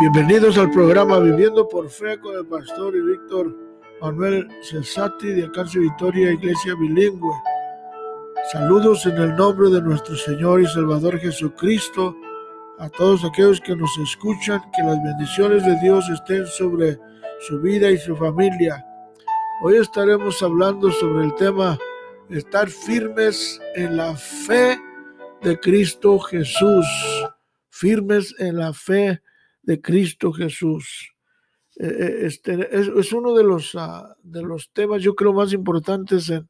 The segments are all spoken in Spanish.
Bienvenidos al programa Viviendo por Fe con el pastor y Víctor Manuel Cesati de Alcance Victoria Iglesia Bilingüe. Saludos en el nombre de nuestro Señor y Salvador Jesucristo a todos aquellos que nos escuchan, que las bendiciones de Dios estén sobre su vida y su familia. Hoy estaremos hablando sobre el tema estar firmes en la fe de Cristo Jesús, firmes en la fe de Cristo Jesús. Eh, eh, este, es, uno de los, ah, de los temas, yo creo, más importantes en,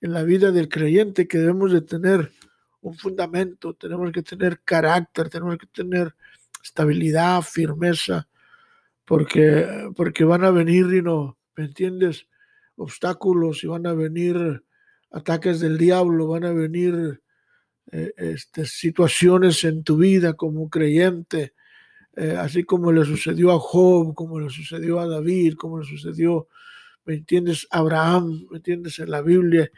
en la vida del creyente que debemos de tener un fundamento, tenemos que tener carácter, tenemos que tener estabilidad, firmeza, porque, porque van a venir, y no, ¿me entiendes? Obstáculos y van a venir ataques del diablo, van a venir eh, este, situaciones en tu vida como creyente, eh, así como le sucedió a Job, como le sucedió a David, como le sucedió, ¿me entiendes? Abraham, ¿me entiendes? En la Biblia,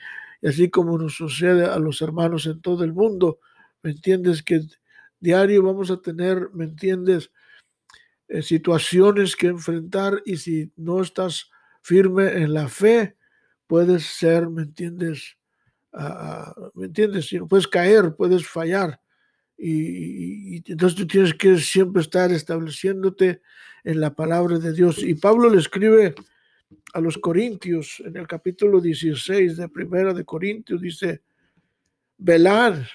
y así como nos sucede a los hermanos en todo el mundo, ¿me entiendes? Que diario vamos a tener, ¿me entiendes? Eh, situaciones que enfrentar y si no estás firme en la fe, puedes ser, ¿me entiendes? Ah, ¿Me entiendes? Puedes caer, puedes fallar. Y, entonces tú tienes que siempre estar estableciéndote en la palabra de Dios. Y Pablo le escribe a los Corintios en el capítulo 16 de Primera de Corintios, dice, velar,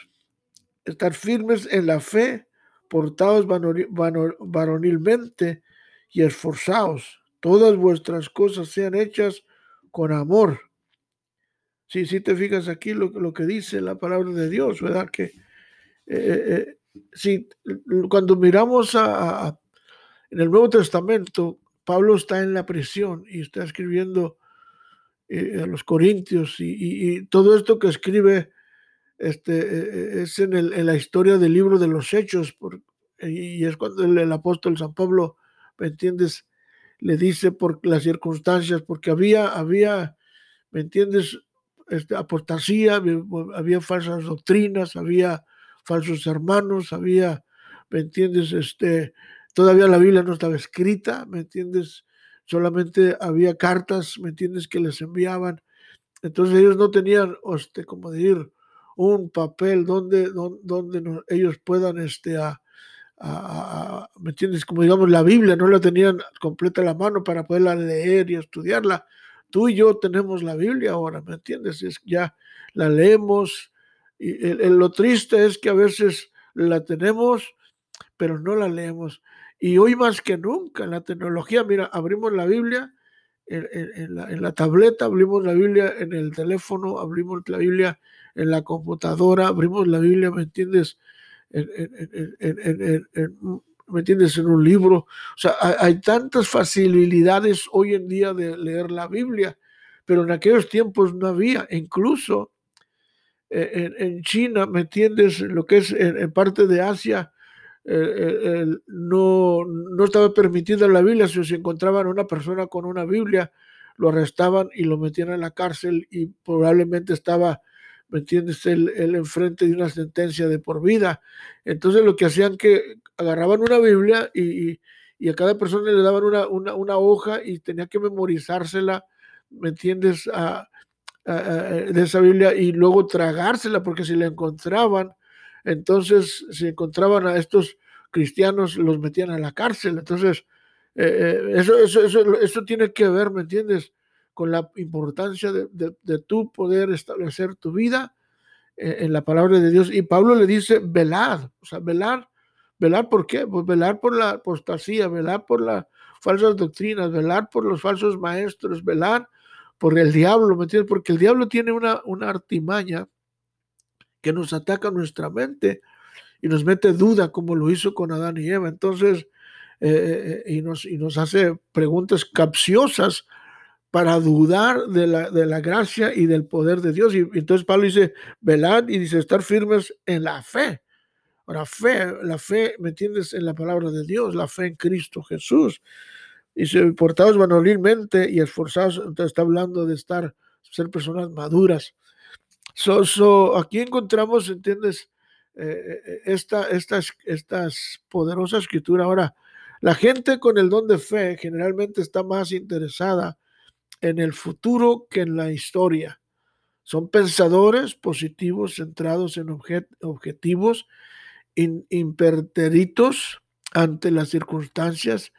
estar firmes en la fe, portados varonilmente y esforzados. Todas vuestras cosas sean hechas con amor. Si sí, te fijas aquí lo, lo, que dice la palabra de Dios, ¿verdad? Que eh, eh, si, cuando miramos a, en el Nuevo Testamento, Pablo está en la prisión y está escribiendo eh, a los Corintios y, todo esto que escribe este, es en, el, en, la historia del libro de los Hechos y es cuando el, el apóstol San Pablo, ¿me entiendes? Le dice por las circunstancias, porque había, había, ¿me entiendes? Este, apostasía, había, falsas doctrinas, había falsos hermanos, había, ¿me entiendes? Este, todavía la Biblia no estaba escrita, ¿me entiendes? Solamente había cartas, ¿me entiendes? Que les enviaban. Entonces ellos no tenían, este, como decir, un papel donde, donde, ellos puedan, este, ¿me entiendes? Como digamos la Biblia, no la tenían completa a la mano para poderla leer y estudiarla. Tú y yo tenemos la Biblia ahora, ¿me entiendes? Es, ya la leemos. Y lo triste es que a veces la tenemos, pero no la leemos. Y hoy más que nunca, en la tecnología, mira, abrimos la Biblia en, la, tableta, abrimos la Biblia en el teléfono, abrimos la Biblia en la computadora, abrimos la Biblia, ¿me entiendes? en, ¿me entiendes? En un libro. O sea, hay, tantas facilidades hoy en día de leer la Biblia, pero en aquellos tiempos no había. Incluso eh, en, China, ¿me entiendes? Lo que es en, parte de Asia, eh, eh, no, no estaba permitida la Biblia. Si se encontraban una persona con una Biblia, lo arrestaban y lo metían en la cárcel y probablemente estaba ¿me entiendes? Él, enfrente de una sentencia de por vida. Entonces lo que hacían que agarraban una Biblia y, a cada persona le daban una, hoja y tenía que memorizársela, ¿me entiendes? De esa Biblia y luego tragársela, porque si la encontraban, entonces si encontraban a estos cristianos, los metían a la cárcel. Entonces, eh, eh, eso, eso, eso, eso tiene que ver, ¿me entiendes? con la importancia de, de, tu poder establecer tu vida eh, en, la palabra de Dios. Y Pablo le dice, velar, o sea, velar, velar por qué? Pues velar por la apostasía, velar por las falsas doctrinas, velar por los falsos maestros, velar por el diablo, ¿me entiendes? Porque el diablo tiene una, artimaña que nos ataca nuestra mente y nos mete duda como lo hizo con Adán y Eva. Entonces, eh, eh, y, nos, y nos hace preguntas capciosas para dudar de la, de la gracia y del poder de Dios. Y, entonces Pablo dice, velad y dice, estar firmes en la fe. Ahora, fe, la fe, ¿me entiendes? En la palabra de Dios, la fe en Cristo Jesús. Dice, portados manualmente y esforzados, entonces está hablando de estar, ser personas maduras. So, aquí encontramos, ¿entiendes? Eh, eh, esta, esta, esta poderosa escritura. Ahora, La gente con el don de fe generalmente está más interesada en el futuro que en la historia. Son pensadores positivos centrados en objetivos imperteritos ante las circunstancias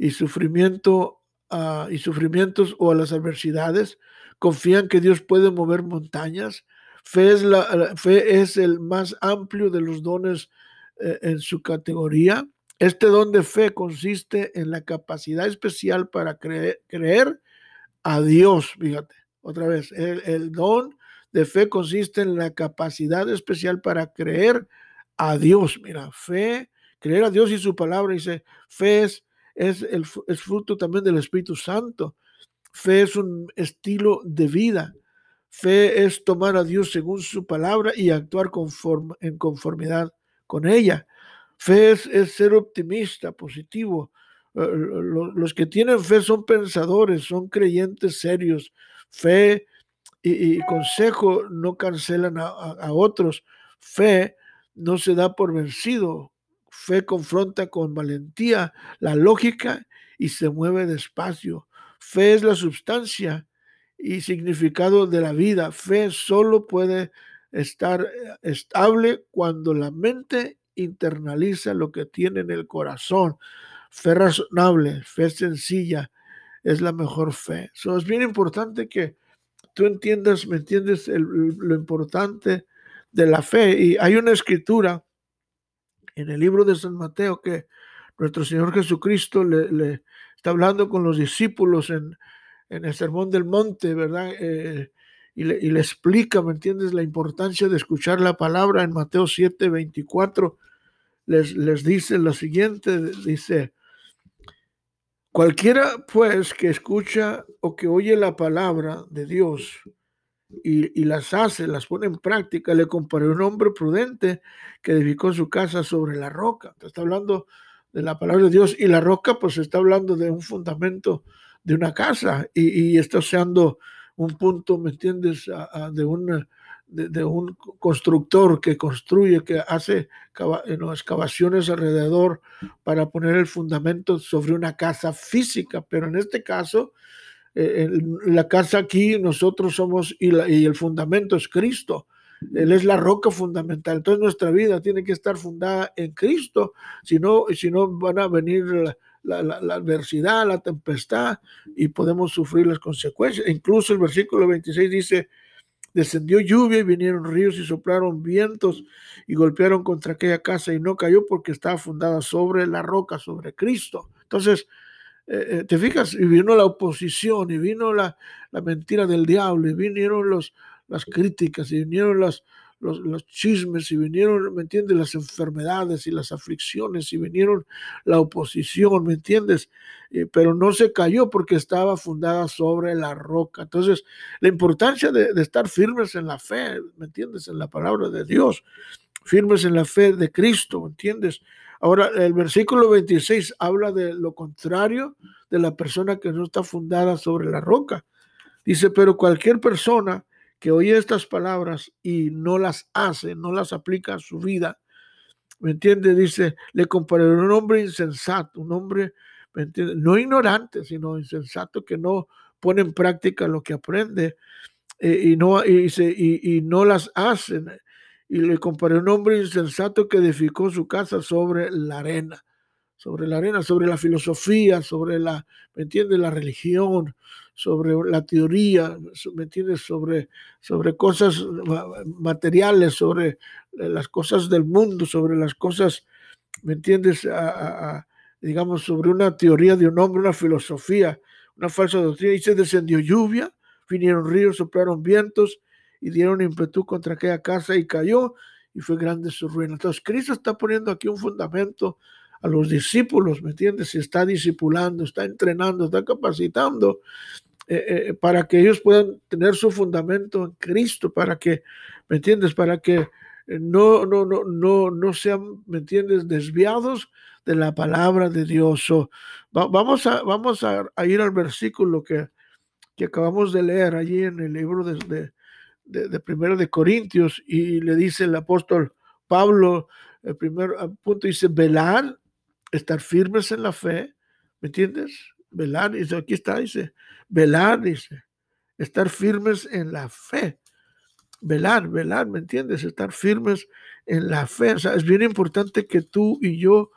y sufrimiento ah, y sufrimientos o a las adversidades. Confían que Dios puede mover montañas. Fe es, la, fe es el más amplio de los dones eh, en su categoría. Este don de fe consiste en la capacidad especial para creer, creer a Dios, fíjate, otra vez, el, don de fe consiste en la capacidad especial para creer a Dios. Mira, fe, creer a Dios y su palabra, dice, fe es, es, el, es fruto también del Espíritu Santo. Fe es un estilo de vida. Fe es tomar a Dios según su palabra y actuar en conformidad con ella. Fe es, es ser optimista, positivo, eh, los que tienen fe son pensadores, son creyentes serios. Fe y, consejo no cancelan a, otros. Fe no se da por vencido. Fe confronta con valentía la lógica y se mueve despacio. Fe es la sustancia y significado de la vida. Fe solo puede estar eh, estable cuando la mente internaliza lo que tiene en el corazón. Fe razonable, fe sencilla, es la mejor fe. So, es bien importante que tú entiendas, ¿me entiendes? lo importante de la fe. Y hay una escritura en el libro de San Mateo que nuestro Señor Jesucristo le, está hablando con los discípulos en, el Sermón del Monte, ¿verdad? Eh, y, le, explica, ¿me entiendes? La importancia de escuchar la palabra en Mateo 7, 24. Les, les dice lo siguiente, dice, Cualquiera, pues, que escucha o que oye la palabra de Dios y, las hace, las pone en práctica, le comparé un hombre prudente que edificó su casa sobre la roca. Está hablando de la palabra de Dios y la roca, pues, está hablando de un fundamento de una casa y, está usando un punto, ¿me entiendes?, de una de, un constructor que construye, que hace excavaciones alrededor para poner el fundamento sobre una casa física, pero en este caso, eh, la casa aquí nosotros somos y, el fundamento es Cristo. Él es la roca fundamental. Entonces nuestra vida tiene que estar fundada en Cristo, si no, si no van a venir la, la, adversidad, la tempestad y podemos sufrir las consecuencias. Incluso el versículo 26 dice, Descendió lluvia y vinieron ríos y soplaron vientos y golpearon contra aquella casa y no cayó porque estaba fundada sobre la roca, sobre Cristo. Entonces, eh, eh, te fijas, y vino la oposición y vino la, la mentira del diablo y vinieron los, las críticas y vinieron las, los, chismes y vinieron, ¿me entiendes? Las enfermedades y las aflicciones y vinieron la oposición, ¿me entiendes? pero no se cayó porque estaba fundada sobre la roca. Entonces, la importancia de, de estar firmes en la fe, ¿me entiendes? En la palabra de Dios, firmes en la fe de Cristo, ¿me entiendes? Ahora, el versículo 26 habla de lo contrario de la persona que no está fundada sobre la roca. Dice, pero cualquier persona que oye estas palabras y no las hace, no las aplica a su vida, ¿me entiende? Dice, le comparé a un hombre insensato, un hombre, ¿me entiende? No ignorante, sino insensato que no pone en práctica lo que aprende eh, y, no, y, y, no las hace. Y le comparé a un hombre insensato que edificó su casa sobre la arena sobre la arena, sobre la filosofía, sobre la, ¿me entiendes? La religión, sobre la teoría, ¿me entiendes? Sobre, sobre cosas materiales, sobre las cosas del mundo, sobre las cosas, ¿me entiendes? digamos, sobre una teoría de un hombre, una filosofía, una falsa doctrina. Y se descendió lluvia, vinieron ríos, soplaron vientos y dieron impetu contra aquella casa y cayó y fue grande su ruina. Entonces, Cristo está poniendo aquí un fundamento a los discípulos, ¿me entiendes? Se está discipulando, está entrenando, está capacitando eh, eh, para que ellos puedan tener su fundamento en Cristo, para que, ¿me entiendes? Para que no, no, no, no, no sean, ¿me entiendes? Desviados de la palabra de Dios. vamos a, vamos a, ir al versículo que, que acabamos de leer allí en el libro de, de, de, Primero de Corintios y le dice el apóstol Pablo, el primer punto dice, velar estar firmes en la fe, ¿me entiendes? Velar, dice, aquí está, dice, velar, dice, estar firmes en la fe. Velar, velar, ¿me entiendes? Estar firmes en la fe. O sea, es bien importante que tú y yo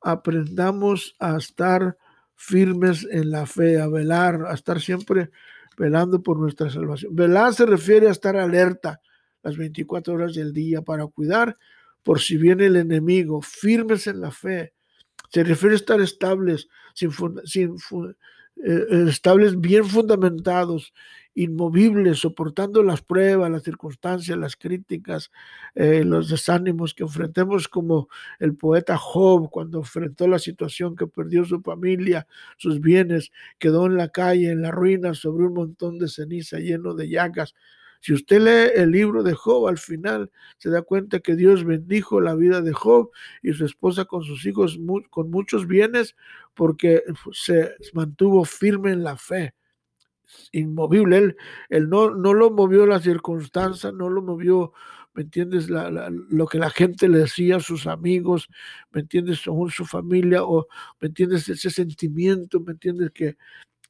aprendamos a estar firmes en la fe, a velar, a estar siempre velando por nuestra salvación. Velar se refiere a estar alerta las 24 horas del día para cuidar por si viene el enemigo, firmes en la fe. Se refiere a estar estables, sin, sin, eh, estables bien fundamentados, inmovibles, soportando las pruebas, las circunstancias, las críticas, eh, los desánimos que enfrentemos como el poeta Job cuando enfrentó la situación que perdió su familia, sus bienes, quedó en la calle, en la ruina, sobre un montón de ceniza lleno de llagas. Si usted lee el libro de Job, al final se da cuenta que Dios bendijo la vida de Job y su esposa con sus hijos con muchos bienes porque se mantuvo firme en la fe inmovible. Él, no, no lo movió la circunstancia, no lo movió, ¿me entiendes? lo que la gente le decía a sus amigos, ¿me entiendes? Según su familia, o ¿me entiendes? Ese sentimiento, ¿me entiendes? Que,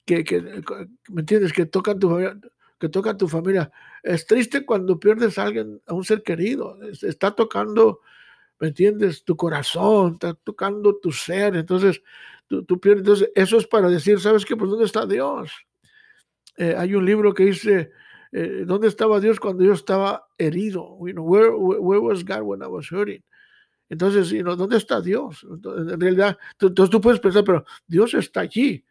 que, ¿me entiendes? Que toca tu familia. Que toca tu familia. Es triste cuando pierdes a alguien, a un ser querido. Está tocando, ¿me entiendes? Tu corazón, está tocando tu ser. Entonces, tú, tú pierdes. Entonces, eso es para decir, ¿sabes qué? Pues, ¿dónde está Dios? Eh, hay un libro que dice, eh, ¿dónde estaba Dios cuando yo estaba herido? You know, where, where, was God when I was hurting? Entonces, you know, ¿dónde está Dios? en realidad, entonces tú puedes pensar, pero Dios está allí.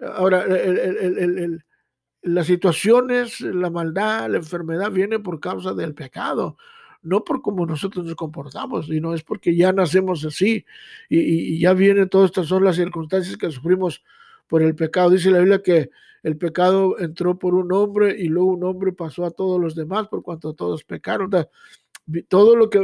Ahora, el, el, el, las situaciones, la maldad, la enfermedad viene por causa del pecado, no por cómo nosotros nos comportamos, sino es porque ya nacemos así y, y ya vienen todas estas son las circunstancias que sufrimos por el pecado. Dice la Biblia que el pecado entró por un hombre y luego un hombre pasó a todos los demás por cuanto todos pecaron. Todo lo que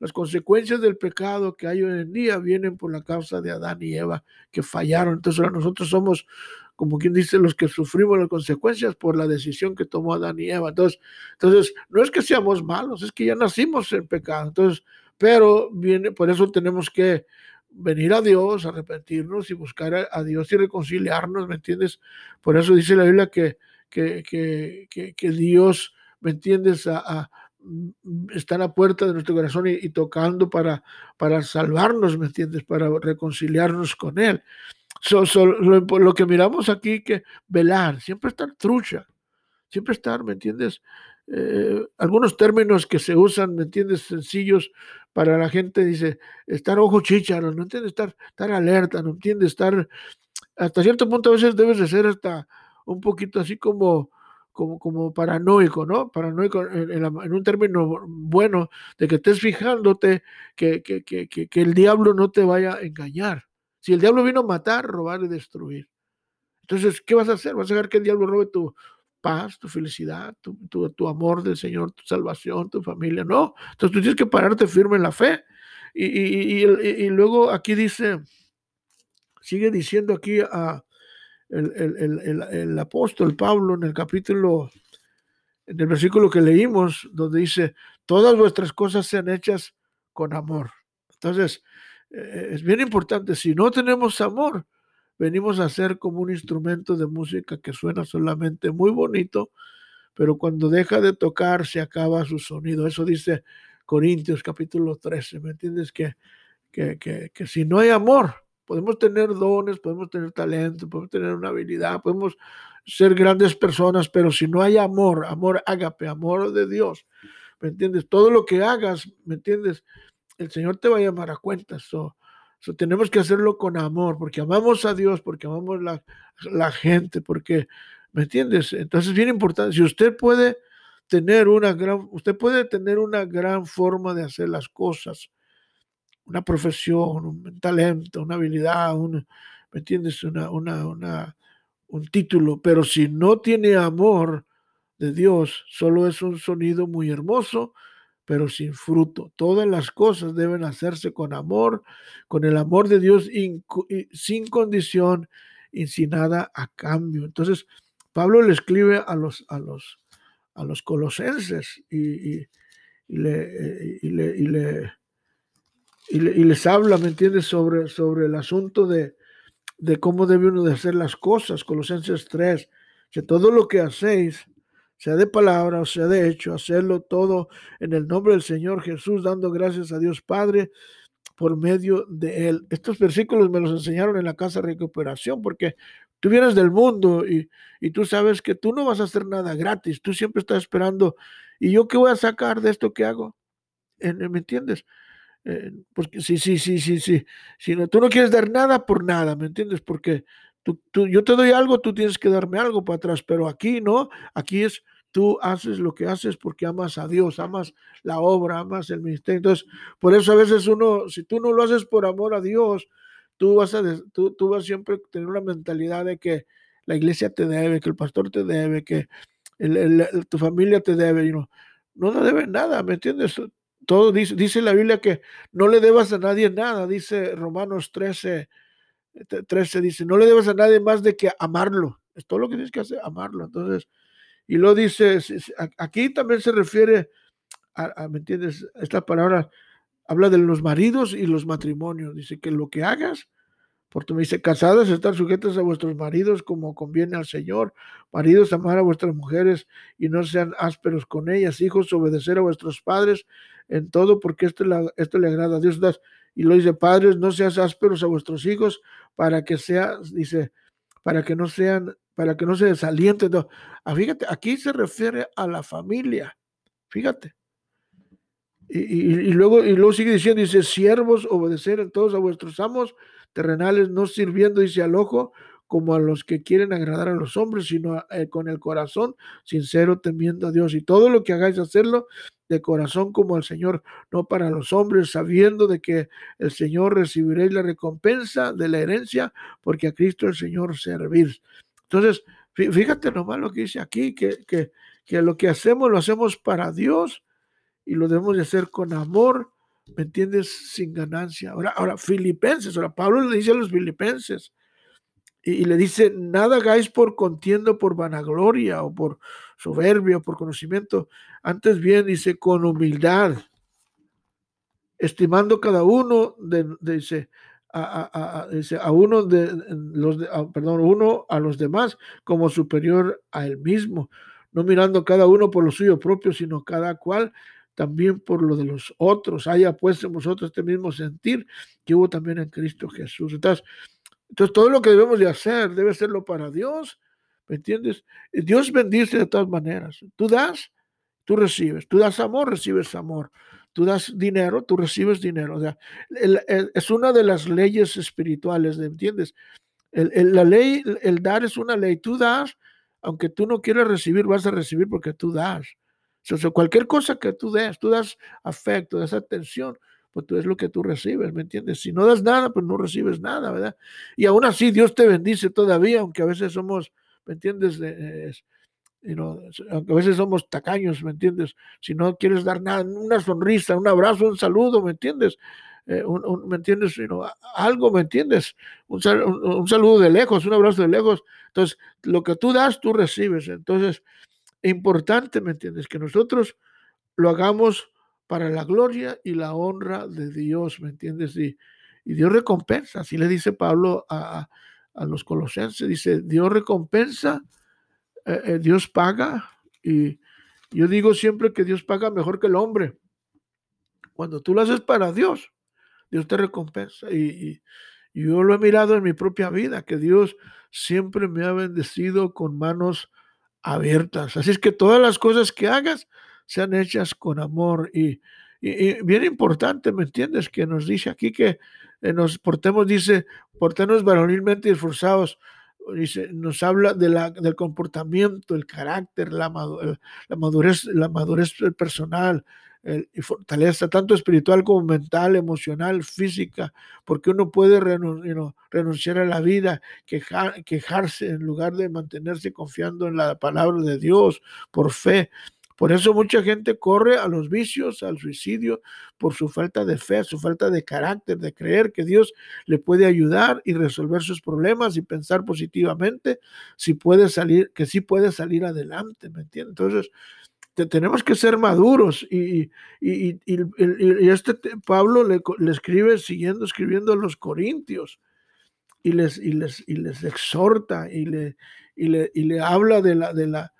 las consecuencias del pecado que hay hoy en día vienen por la causa de Adán y Eva que fallaron. Entonces nosotros somos, como quien dice, los que sufrimos las consecuencias por la decisión que tomó Adán y Eva. Entonces, entonces no es que seamos malos, es que ya nacimos en pecado. Entonces, pero viene, por eso tenemos que venir a Dios, arrepentirnos y buscar a, Dios y reconciliarnos, ¿me entiendes? Por eso dice la Biblia que, que, que, que Dios, ¿me entiendes? A, mm, está en la puerta de nuestro corazón y, tocando para, para salvarnos, ¿me entiendes? Para reconciliarnos con Él. lo, lo, que miramos aquí, que velar, siempre estar trucha, siempre estar, ¿me entiendes? Eh, algunos términos que se usan, ¿me entiendes? Sencillos para la gente, dice, estar ojo chicharo, ¿no entiendes? Estar, estar alerta, ¿no entiendes? Estar, hasta cierto punto a veces debes de ser hasta un poquito así como, como, como paranoico, ¿no? Paranoico en, un término bueno, de que estés fijándote que, que, que, que, el diablo no te vaya a engañar. Si el diablo vino a matar, robar y destruir. Entonces, ¿qué vas a hacer? ¿Vas a dejar que el diablo robe tu, paz, tu felicidad, tu, tu, amor del Señor, tu salvación, tu familia. No, entonces tú tienes que pararte firme en la fe. Y, y, y, luego aquí dice, sigue diciendo aquí a el, el, el, el, apóstol Pablo en el capítulo, en el versículo que leímos, donde dice, todas vuestras cosas sean hechas con amor. Entonces, eh, es bien importante, si no tenemos amor, venimos a ser como un instrumento de música que suena solamente muy bonito, pero cuando deja de tocar se acaba su sonido. Eso dice Corintios capítulo 13, ¿me entiendes? Que, que, que, que si no hay amor, podemos tener dones, podemos tener talento, podemos tener una habilidad, podemos ser grandes personas, pero si no hay amor, amor ágape, amor de Dios, ¿me entiendes? Todo lo que hagas, ¿me entiendes? El Señor te va a llamar a cuentas tenemos que hacerlo con amor, porque amamos a Dios, porque amamos la, la gente, porque, ¿me entiendes? Entonces es bien importante. Si usted puede tener una gran, usted puede tener una gran forma de hacer las cosas, una profesión, un talento, una habilidad, un, ¿me entiendes? Una, una, una, un título, pero si no tiene amor de Dios, solo es un sonido muy hermoso, pero sin fruto. Todas las cosas deben hacerse con amor, con el amor de Dios sin condición y sin nada a cambio. Entonces, Pablo le escribe a los, a los, a los colosenses y, le, y, le, y, les habla, ¿me entiendes?, sobre, sobre el asunto de, de cómo debe uno de hacer las cosas, Colosenses 3, que todo lo que hacéis, sea de palabra o sea de hecho, hacerlo todo en el nombre del Señor Jesús, dando gracias a Dios Padre por medio de Él. Estos versículos me los enseñaron en la casa de recuperación, porque tú vienes del mundo y, y tú sabes que tú no vas a hacer nada gratis, tú siempre estás esperando, ¿y yo qué voy a sacar de esto que hago? ¿Me entiendes? Eh, porque sí, sí, sí, sí, sí. Si tú no quieres dar nada por nada, ¿me entiendes? Porque tú, tú, yo te doy algo, tú tienes que darme algo para atrás, pero aquí no, aquí es tú haces lo que haces porque amas a Dios, amas la obra, amas el ministerio. Entonces, por eso a veces uno, si tú no lo haces por amor a Dios, tú vas a, tú, vas siempre tener una mentalidad de que la iglesia te debe, que el pastor te debe, que tu familia te debe, y no, no te debe nada, ¿me entiendes? Todo dice, dice la Biblia que no le debas a nadie nada, dice Romanos 13, 13 dice, no le debas a nadie más de que amarlo. Es todo lo que tienes que hacer, amarlo. Entonces, y lo dice, aquí también se refiere a, ¿me entiendes? Esta palabra habla de los maridos y los matrimonios. Dice que lo que hagas, porque me dice, casadas están sujetas a vuestros maridos como conviene al Señor. Maridos, amar a vuestras mujeres y no sean ásperos con ellas. Hijos, obedecer a vuestros padres en todo, porque esto, esto le agrada a Dios. Y lo dice, padres, no seas ásperos a vuestros hijos para que sea, dice, para que no sean, para que no se desalienten. Ah, fíjate, aquí se refiere a la familia. Fíjate. Y, luego, y luego sigue diciendo, dice, siervos, obedecer todos a vuestros amos terrenales, no sirviendo, dice al ojo, como a los que quieren agradar a los hombres, sino eh, con el corazón sincero, temiendo a Dios. Y todo lo que hagáis, hacerlo de corazón como al Señor, no para los hombres, sabiendo de que el Señor recibiréis la recompensa de la herencia, porque a Cristo el Señor servís. Entonces, fíjate nomás lo que dice aquí, que, que, lo que hacemos lo hacemos para Dios y lo debemos de hacer con amor, ¿me entiendes? Sin ganancia. Ahora, ahora filipenses, ahora Pablo le dice a los filipenses, y, le dice, nada hagáis por contiendo, por vanagloria o por soberbia o por conocimiento, antes bien dice, con humildad, estimando cada uno, de, dice, a, a, uno de los, perdón, uno a los demás como superior a él mismo, no mirando cada uno por lo suyo propio, sino cada cual también por lo de los otros. Haya pues en vosotros este mismo sentir que hubo también en Cristo Jesús. Entonces, entonces todo lo que debemos de hacer debe serlo para Dios. ¿Me entiendes? Dios bendice de todas maneras. Tú das, tú recibes. Tú das amor, recibes amor. Tú das dinero, tú recibes dinero. O sea, es una de las leyes espirituales, ¿me entiendes? la ley, el dar es una ley. Tú das, aunque tú no quieras recibir, vas a recibir porque tú das. O sea, cualquier cosa que tú des, tú das afecto, das atención, pues tú es lo que tú recibes, ¿me entiendes? Si no das nada, pues no recibes nada, ¿verdad? Y aún así Dios te bendice todavía, aunque a veces somos, ¿me entiendes? Aunque a veces somos tacaños, ¿me entiendes? Si no quieres dar nada, una sonrisa, un abrazo, un saludo, ¿me entiendes? Eh, ¿Me entiendes? algo, ¿me entiendes? Un, un, saludo de lejos, un abrazo de lejos. Entonces, lo que tú das, tú recibes. Entonces, importante, ¿me entiendes? Que nosotros lo hagamos para la gloria y la honra de Dios, ¿me entiendes? Y, y Dios recompensa, así le dice Pablo a, a los colosenses, dice, Dios recompensa, eh, eh, Dios paga, y yo digo siempre que Dios paga mejor que el hombre. Cuando tú lo haces para Dios, Dios te recompensa. Y, yo lo he mirado en mi propia vida, que Dios siempre me ha bendecido con manos abiertas. Así es que todas las cosas que hagas, sean hechas con amor. Y, bien importante, ¿me entiendes? Que nos dice aquí que eh, nos portemos, dice, portemos varonilmente esforzados. Dice, nos habla de la, del comportamiento, el carácter, la, la madurez, la madurez personal, y fortaleza tanto espiritual como mental, emocional, física, porque uno puede renunciar a la vida, quejarse en lugar de mantenerse confiando en la palabra de Dios por fe. Por eso mucha gente corre a los vicios, al suicidio, por su falta de fe, su falta de carácter, de creer que Dios le puede ayudar y resolver sus problemas y pensar positivamente, si puede salir, que sí puede salir adelante, ¿me entiendes? Entonces, tenemos que ser maduros y, y, este Pablo le, escribe siguiendo escribiendo a los corintios y les, y les, exhorta y le, y le, y le habla de la, de, la,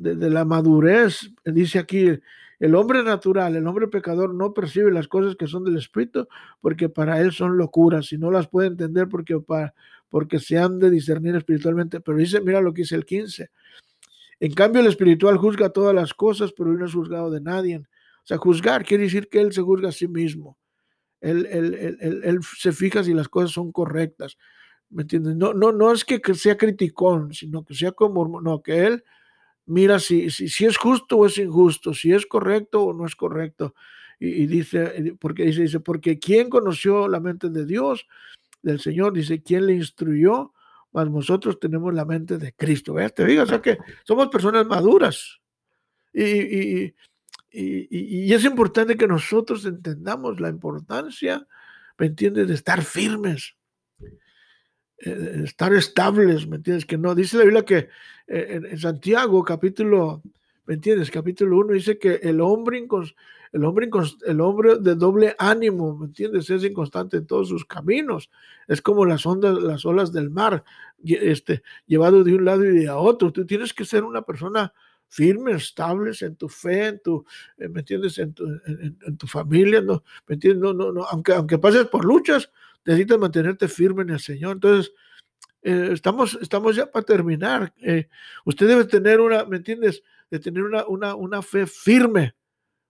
de, la madurez. Dice aquí, el hombre natural, el hombre pecador no percibe las cosas que son del Espíritu porque para él son locuras y no las puede entender porque, para, porque se han de discernir espiritualmente. Pero dice, mira lo que dice el 15. En cambio, el espiritual juzga todas las cosas, pero él no es juzgado de nadie. O sea, juzgar quiere decir que él se juzga a sí mismo. Él, él, él, él se fija si las cosas son correctas. ¿Me entiendes? No, no, no es que, sea criticón, sino que sea como, no, que él mira si, si, si, es justo o es injusto, si es correcto o no es correcto. Y, dice, porque dice, dice, porque ¿quién conoció la mente de Dios, del Señor? Dice, ¿quién le instruyó? Mas nosotros tenemos la mente de Cristo. ¿Ves? Te digo, o sea que somos personas maduras. Y, y, y, es importante que nosotros entendamos la importancia, ¿me entiendes?, de estar firmes eh, estar estables, ¿me entiendes? Que no, dice la Biblia que eh, en, Santiago, capítulo, ¿me entiendes? Capítulo 1 dice que el hombre, el, hombre el hombre de doble ánimo, ¿me entiendes? Es inconstante en todos sus caminos. Es como las ondas, las olas del mar, este, llevado de un lado y de otro. Tú tienes que ser una persona firme, estable en tu fe, en tu, eh, ¿me entiendes? En tu, en, tu familia, ¿no? ¿Me entiendes? No, no, no, aunque, aunque pases por luchas, necesitas mantenerte firme en el Señor. Entonces, eh, estamos, estamos ya para terminar. Eh, usted debe tener una, ¿me entiendes? De tener una, una, una fe firme,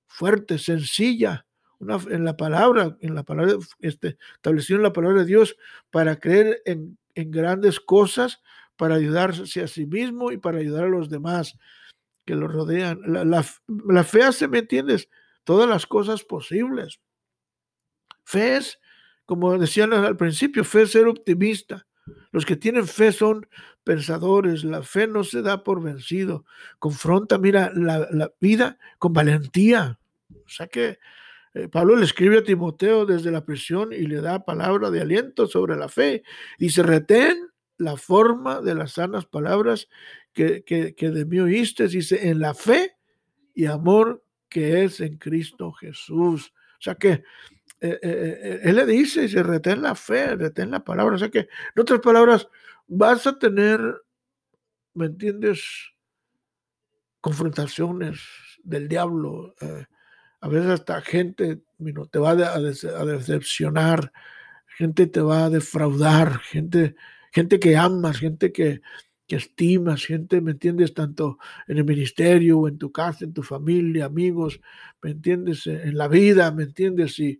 fuerte, sencilla, una, en la palabra, en la palabra, este, establecido en la palabra de Dios para creer en, en grandes cosas, para ayudarse a sí mismo y para ayudar a los demás que lo rodean. La, la, la fe hace, ¿me entiendes? Todas las cosas posibles. Fe es como decían al principio, fe es ser optimista. Los que tienen fe son pensadores. La fe no se da por vencido. Confronta, mira, la, vida con valentía. O sea que eh, Pablo le escribe a Timoteo desde la prisión y le da palabra de aliento sobre la fe. Y se retén la forma de las sanas palabras que, que, que de mí oíste. Dice, en la fe y amor que es en Cristo Jesús. O sea que eh, eh, eh, él le dice, se retén la fe, retén la palabra. O sea que, en otras palabras, vas a tener, ¿me entiendes? Confrontaciones del diablo. a veces hasta gente te va a, decepcionar, gente te va a defraudar, gente, gente que amas, gente que, que estimas, gente, ¿me entiendes? Tanto en el ministerio o en tu casa, en tu familia, amigos, ¿me entiendes? En la vida, ¿me entiendes? Y,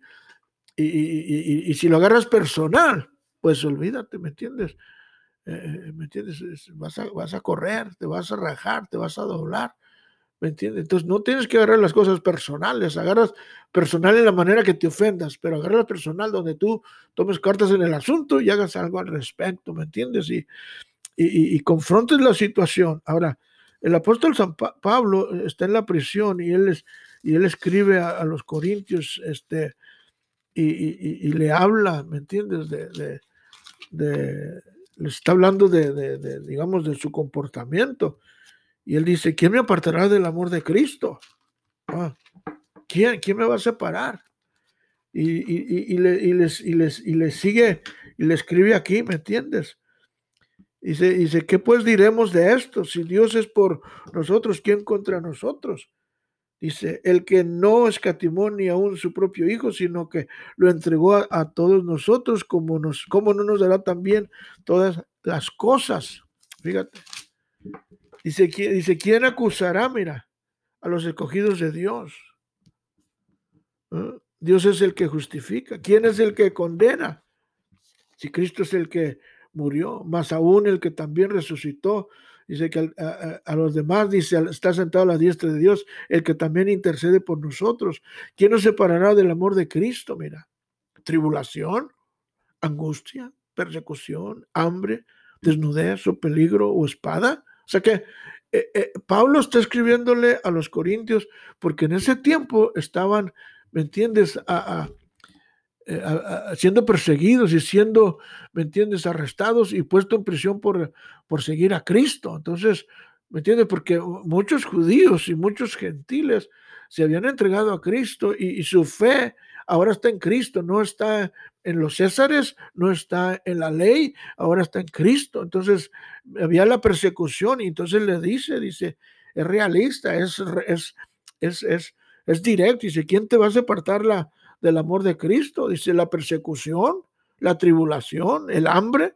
y, si lo agarras personal, pues olvídate, ¿me entiendes? Eh, eh, ¿Me entiendes? Vas a, vas a correr, te vas a rajar, te vas a doblar. ¿Me entiendes? Entonces no tienes que agarrar las cosas personales, agarras personal en la manera que te ofendas, pero agarras personal donde tú tomes cartas en el asunto y hagas algo al respecto, ¿me entiendes? Y, y, confrontes la situación. Ahora, el apóstol San Pablo está en la prisión y él, es, y él escribe a, a los corintios, este, y, le habla, ¿me entiendes? De, le está hablando de, digamos, de su comportamiento. Y él dice, ¿quién me apartará del amor de Cristo? Ah, ¿quién, ¿Quién me va a separar? Y, le, les, y, les, y sigue, y le escribe aquí, ¿me entiendes? Dice, dice, ¿qué pues diremos de esto? Si Dios es por nosotros, ¿quién contra nosotros? Dice, el que no escatimó ni aún su propio Hijo, sino que lo entregó a, todos nosotros, como, nos, no nos dará también todas las cosas. Fíjate. Dice, dice, ¿quién acusará, mira, a los escogidos de Dios? ¿Eh? Dios es el que justifica. ¿Quién es el que condena? Si Cristo es el que murió, más aún el que también resucitó, Dice que a, los demás, dice, está sentado a la diestra de Dios, el que también intercede por nosotros. ¿Quién nos separará del amor de Cristo? Mira, tribulación, angustia, persecución, hambre, desnudez o peligro o espada. O sea que eh, eh, Pablo está escribiéndole a los corintios porque en ese tiempo estaban, ¿me entiendes?, a, eh, siendo perseguidos y siendo, ¿me entiendes?, arrestados y puesto en prisión por, por seguir a Cristo. Entonces, ¿Me entiendes? Porque muchos judíos y muchos gentiles se habían entregado a Cristo y, su fe ahora está en Cristo, no está en los Césares, no está en la ley, ahora está en Cristo. Entonces había la persecución y entonces le dice, dice, es realista, es, es, es, es, es directo. Dice, ¿quién te va a separar la, del amor de Cristo? Dice, la persecución, la tribulación, el hambre,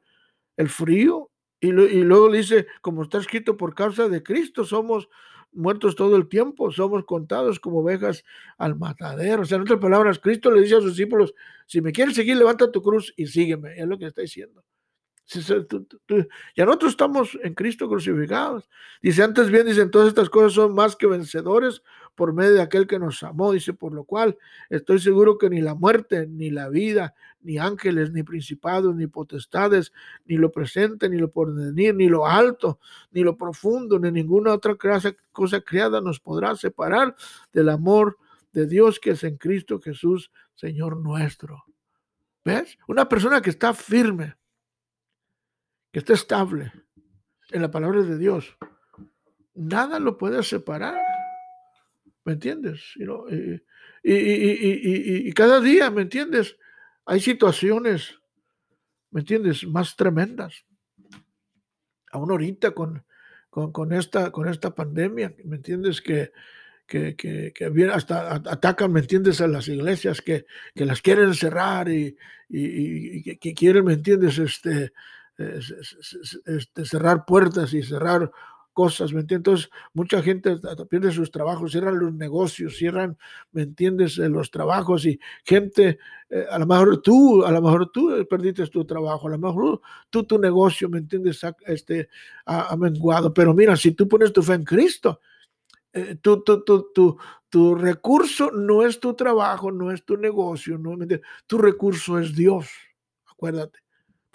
el frío. Y, y luego dice, como está escrito, por causa de Cristo somos muertos todo el tiempo, somos contados como ovejas al matadero. O sea, en otras palabras, Cristo le dice a sus discípulos, si me quieres seguir, levanta tu cruz y sígueme. Es lo que está diciendo. Ya nosotros estamos en Cristo crucificados. Dice, antes bien, dicen, todas estas cosas son más que vencedores por medio de aquel que nos amó. Dice, por lo cual estoy seguro que ni la muerte, ni la vida, ni ángeles, ni principados, ni potestades, ni lo presente, ni lo porvenir, ni lo alto, ni lo profundo, ni ninguna otra cosa creada nos podrá separar del amor de Dios que es en Cristo Jesús, Señor nuestro. ¿Ves? Una persona que está firme que esté estable en la palabra de Dios, nada lo puede separar. ¿Me entiendes? y, cada día, ¿me entiendes? Hay situaciones, ¿me entiendes? Más tremendas. Aún ahorita con, con, esta, con esta pandemia, ¿me entiendes? Que, que, que, que, hasta atacan, ¿me entiendes?, a las iglesias que, que las quieren cerrar y, y, y, que quieren, ¿me entiendes?, este, este, cerrar puertas y cerrar cosas, ¿me entiendes? Entonces, mucha gente pierde sus trabajos, cierran los negocios, cierran, ¿me entiendes?, eh, los trabajos y gente, eh, a lo mejor tú, a lo mejor tú perdiste tu trabajo, a lo mejor tú tu negocio, ¿me entiendes?, este, ha, menguado, pero mira, si tú pones tu fe en Cristo, eh, tu, tu, tu, tu, recurso no es tu trabajo, no es tu negocio, no, tu recurso es Dios, acuérdate.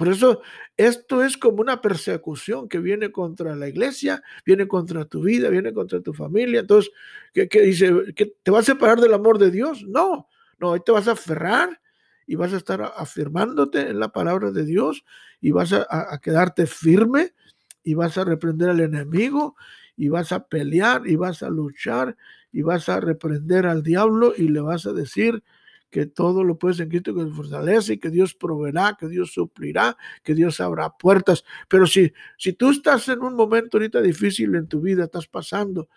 Por eso esto es como una persecución que viene contra la iglesia, viene contra tu vida, viene contra tu familia. Entonces, ¿qué, dice? ¿Que te va a separar del amor de Dios? No, no, ahí te vas a aferrar y vas a estar afirmándote en la palabra de Dios y vas a quedarte firme y vas a reprender al enemigo y vas a pelear y vas a luchar y vas a reprender al diablo y le vas a decir, que todo lo puedes en Cristo que te fortalece, que Dios proveerá, que Dios suplirá, que Dios abra puertas. Pero si, si tú estás en un momento ahorita difícil en tu vida, estás pasando,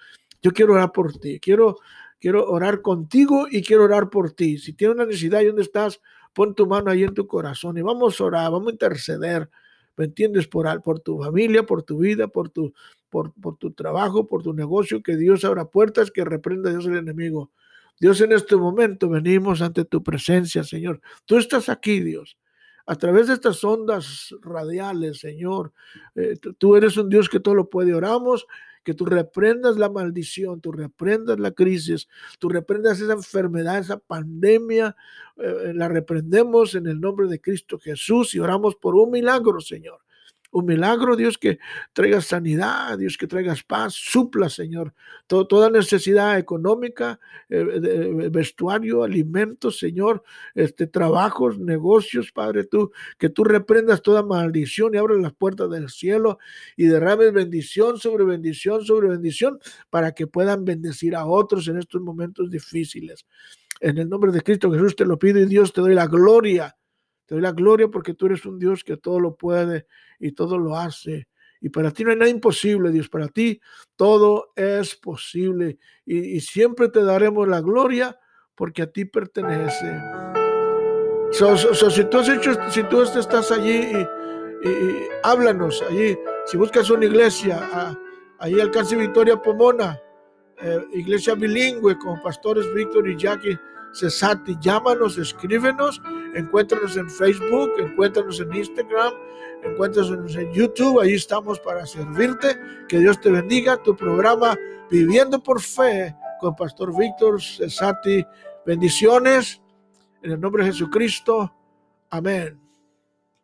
yo quiero orar por ti, quiero, quiero orar contigo y quiero orar por ti. Si tienes una necesidad y dónde estás, pon tu mano ahí en tu corazón y vamos a orar, vamos a interceder. ¿Me entiendes? Por, por tu familia, por tu vida, por tu, por, por tu trabajo, por tu negocio, que Dios abra puertas, que reprenda a Dios el enemigo. Dios, en este momento venimos ante tu presencia, Señor. Tú estás aquí, Dios. A través de estas ondas radiales, Señor, eh, tú eres un Dios que todo lo puede. Oramos que tú reprendas la maldición, tú reprendas la crisis, tú reprendas esa enfermedad, esa pandemia, eh, la reprendemos en el nombre de Cristo Jesús y oramos por un milagro, Señor un milagro, Dios, que traigas sanidad, Dios, que traigas paz, supla, Señor, toda necesidad económica, eh, eh, vestuario, alimentos, Señor, este, trabajos, negocios, Padre, tú, que tú reprendas toda maldición y abres las puertas del cielo y derrames bendición sobre bendición sobre bendición para que puedan bendecir a otros en estos momentos difíciles. En el nombre de Cristo Jesús te lo pido y Dios te doy la gloria te doy la gloria porque tú eres un Dios que todo lo puede y todo lo hace. Y para ti no hay nada imposible, Dios. Para ti todo es posible. Y, siempre te daremos la gloria porque a ti pertenece. si tú has estás allí y, háblanos allí, si buscas una iglesia, allí alcance Victoria Pomona, eh, iglesia bilingüe con pastores Víctor y Jackie Cesati, llámanos, escríbenos, encuéntranos en Facebook, encuéntranos en Instagram, encuéntranos en YouTube, ahí estamos para servirte. Que Dios te bendiga. Tu programa Viviendo por Fe con Pastor Víctor Cesati. Bendiciones en el nombre de Jesucristo. Amén.